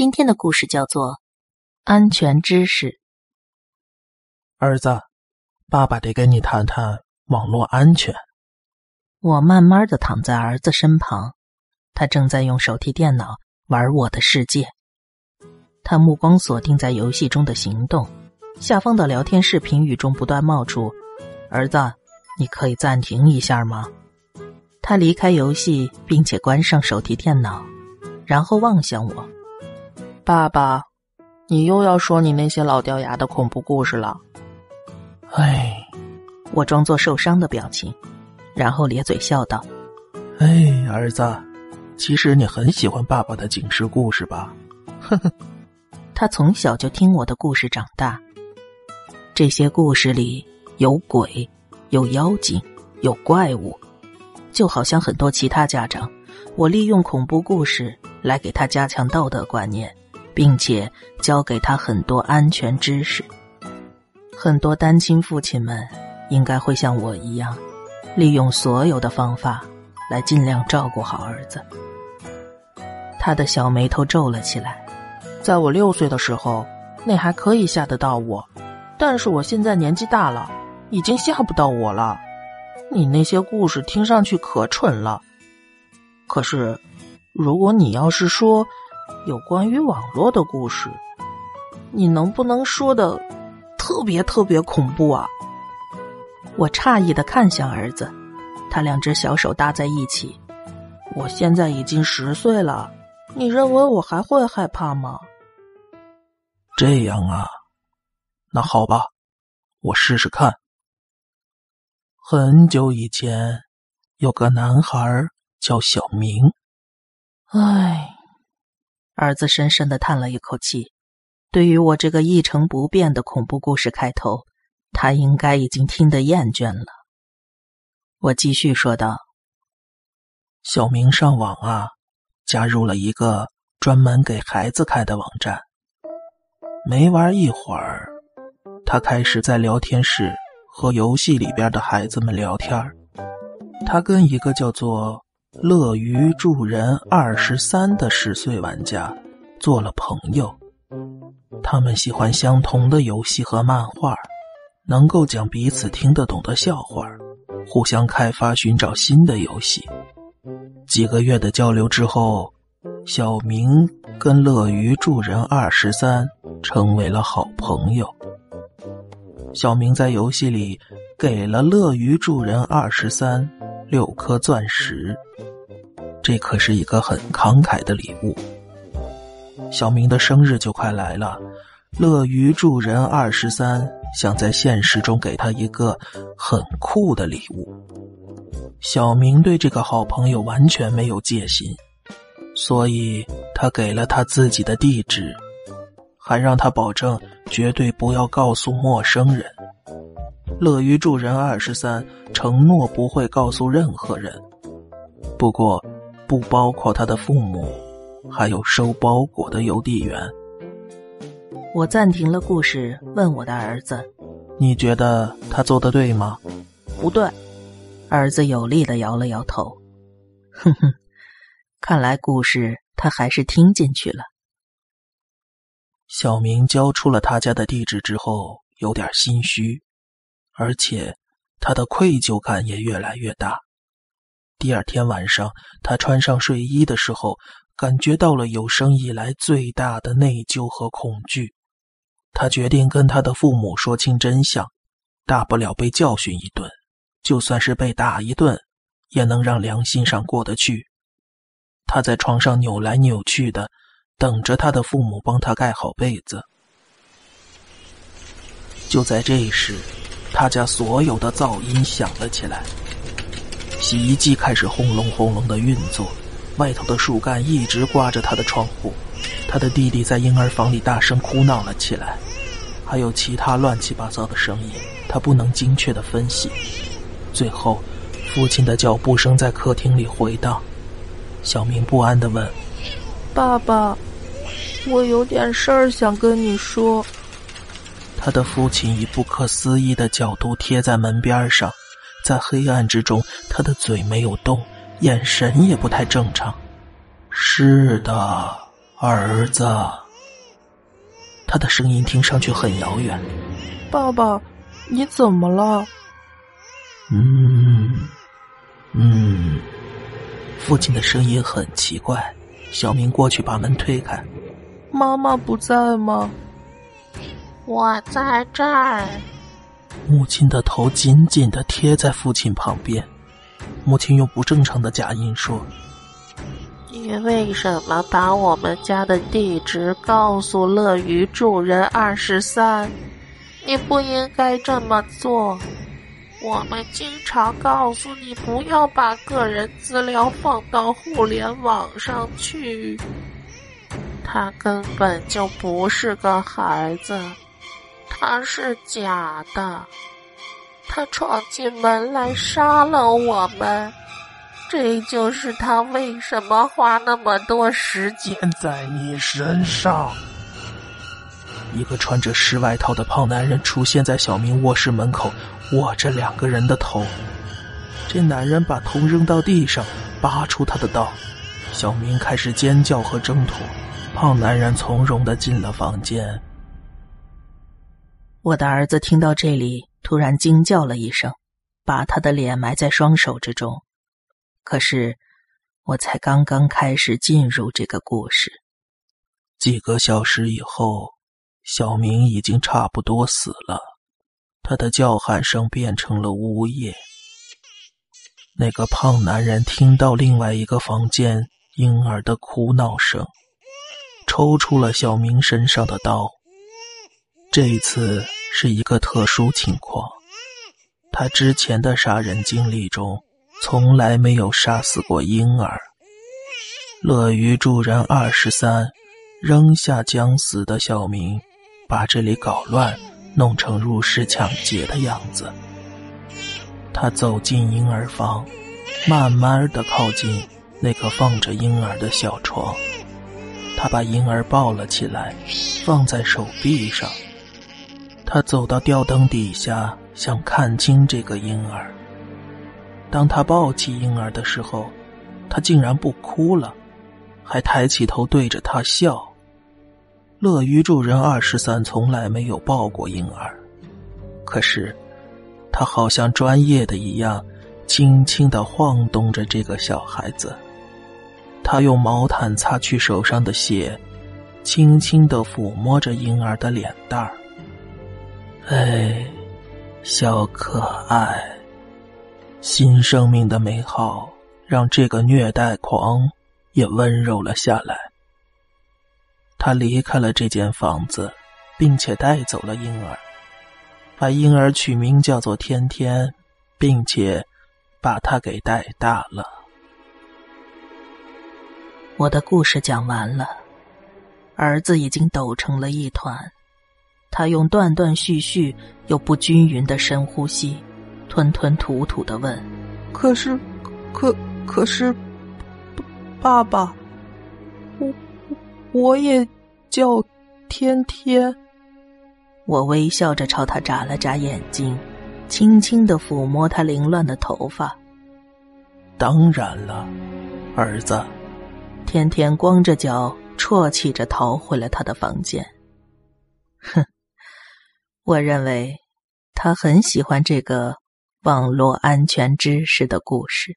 今天的故事叫做《安全知识》。儿子，爸爸得跟你谈谈网络安全。我慢慢的躺在儿子身旁，他正在用手提电脑玩《我的世界》，他目光锁定在游戏中的行动，下方的聊天视频语中不断冒出：“儿子，你可以暂停一下吗？”他离开游戏，并且关上手提电脑，然后望向我。爸爸，你又要说你那些老掉牙的恐怖故事了。哎，我装作受伤的表情，然后咧嘴笑道：“哎，儿子，其实你很喜欢爸爸的警示故事吧？”呵呵，他从小就听我的故事长大。这些故事里有鬼，有妖精，有怪物，就好像很多其他家长，我利用恐怖故事来给他加强道德观念。并且教给他很多安全知识。很多单亲父亲们应该会像我一样，利用所有的方法来尽量照顾好儿子。他的小眉头皱了起来。在我六岁的时候，那还可以吓得到我，但是我现在年纪大了，已经吓不到我了。你那些故事听上去可蠢了。可是，如果你要是说……有关于网络的故事，你能不能说的特别特别恐怖啊？我诧异的看向儿子，他两只小手搭在一起。我现在已经十岁了，你认为我还会害怕吗？这样啊，那好吧，我试试看。很久以前，有个男孩叫小明。唉。儿子深深的叹了一口气，对于我这个一成不变的恐怖故事开头，他应该已经听得厌倦了。我继续说道：“小明上网啊，加入了一个专门给孩子开的网站。没玩一会儿，他开始在聊天室和游戏里边的孩子们聊天。他跟一个叫做……”乐于助人二十三的十岁玩家做了朋友，他们喜欢相同的游戏和漫画，能够讲彼此听得懂的笑话，互相开发寻找新的游戏。几个月的交流之后，小明跟乐于助人二十三成为了好朋友。小明在游戏里给了乐于助人二十三。六颗钻石，这可是一个很慷慨的礼物。小明的生日就快来了，乐于助人二十三想在现实中给他一个很酷的礼物。小明对这个好朋友完全没有戒心，所以他给了他自己的地址，还让他保证绝对不要告诉陌生人。乐于助人二十三承诺不会告诉任何人，不过不包括他的父母，还有收包裹的邮递员。我暂停了故事，问我的儿子：“你觉得他做的对吗？”“不对。”儿子有力的摇了摇头。哼哼，看来故事他还是听进去了。小明交出了他家的地址之后，有点心虚。而且，他的愧疚感也越来越大。第二天晚上，他穿上睡衣的时候，感觉到了有生以来最大的内疚和恐惧。他决定跟他的父母说清真相，大不了被教训一顿，就算是被打一顿，也能让良心上过得去。他在床上扭来扭去的，等着他的父母帮他盖好被子。就在这时，他家所有的噪音响了起来，洗衣机开始轰隆轰隆的运作，外头的树干一直刮着他的窗户，他的弟弟在婴儿房里大声哭闹了起来，还有其他乱七八糟的声音，他不能精确的分析。最后，父亲的脚步声在客厅里回荡，小明不安的问：“爸爸，我有点事儿想跟你说。”他的父亲以不可思议的角度贴在门边上，在黑暗之中，他的嘴没有动，眼神也不太正常。是的，儿子。他的声音听上去很遥远。爸爸，你怎么了？嗯，嗯。父亲的声音很奇怪。小明过去把门推开。妈妈不在吗？我在这儿。母亲的头紧紧的贴在父亲旁边。母亲用不正常的假音说：“你为什么把我们家的地址告诉乐于助人二十三？你不应该这么做。我们经常告诉你不要把个人资料放到互联网上去。他根本就不是个孩子，他是假的。”他闯进门来杀了我们，这就是他为什么花那么多时间在你身上。一个穿着湿外套的胖男人出现在小明卧室门口，握着两个人的头。这男人把头扔到地上，拔出他的刀。小明开始尖叫和挣脱，胖男人从容的进了房间。我的儿子听到这里。突然惊叫了一声，把他的脸埋在双手之中。可是，我才刚刚开始进入这个故事。几个小时以后，小明已经差不多死了，他的叫喊声变成了呜咽。那个胖男人听到另外一个房间婴儿的哭闹声，抽出了小明身上的刀。这一次。是一个特殊情况，他之前的杀人经历中从来没有杀死过婴儿。乐于助人二十三扔下将死的小明，把这里搞乱，弄成入室抢劫的样子。他走进婴儿房，慢慢的靠近那个放着婴儿的小床，他把婴儿抱了起来，放在手臂上。他走到吊灯底下，想看清这个婴儿。当他抱起婴儿的时候，他竟然不哭了，还抬起头对着他笑。乐于助人二十三从来没有抱过婴儿，可是他好像专业的一样，轻轻的晃动着这个小孩子。他用毛毯擦去手上的血，轻轻的抚摸着婴儿的脸蛋儿。哎，小可爱，新生命的美好让这个虐待狂也温柔了下来。他离开了这间房子，并且带走了婴儿，把婴儿取名叫做天天，并且把他给带大了。我的故事讲完了，儿子已经抖成了一团。他用断断续续又不均匀的深呼吸，吞吞吐吐的问：“可是，可可是，爸爸，我我也叫天天。”我微笑着朝他眨了眨眼睛，轻轻的抚摸他凌乱的头发。当然了，儿子。天天光着脚，啜泣着逃回了他的房间。哼。我认为，他很喜欢这个网络安全知识的故事。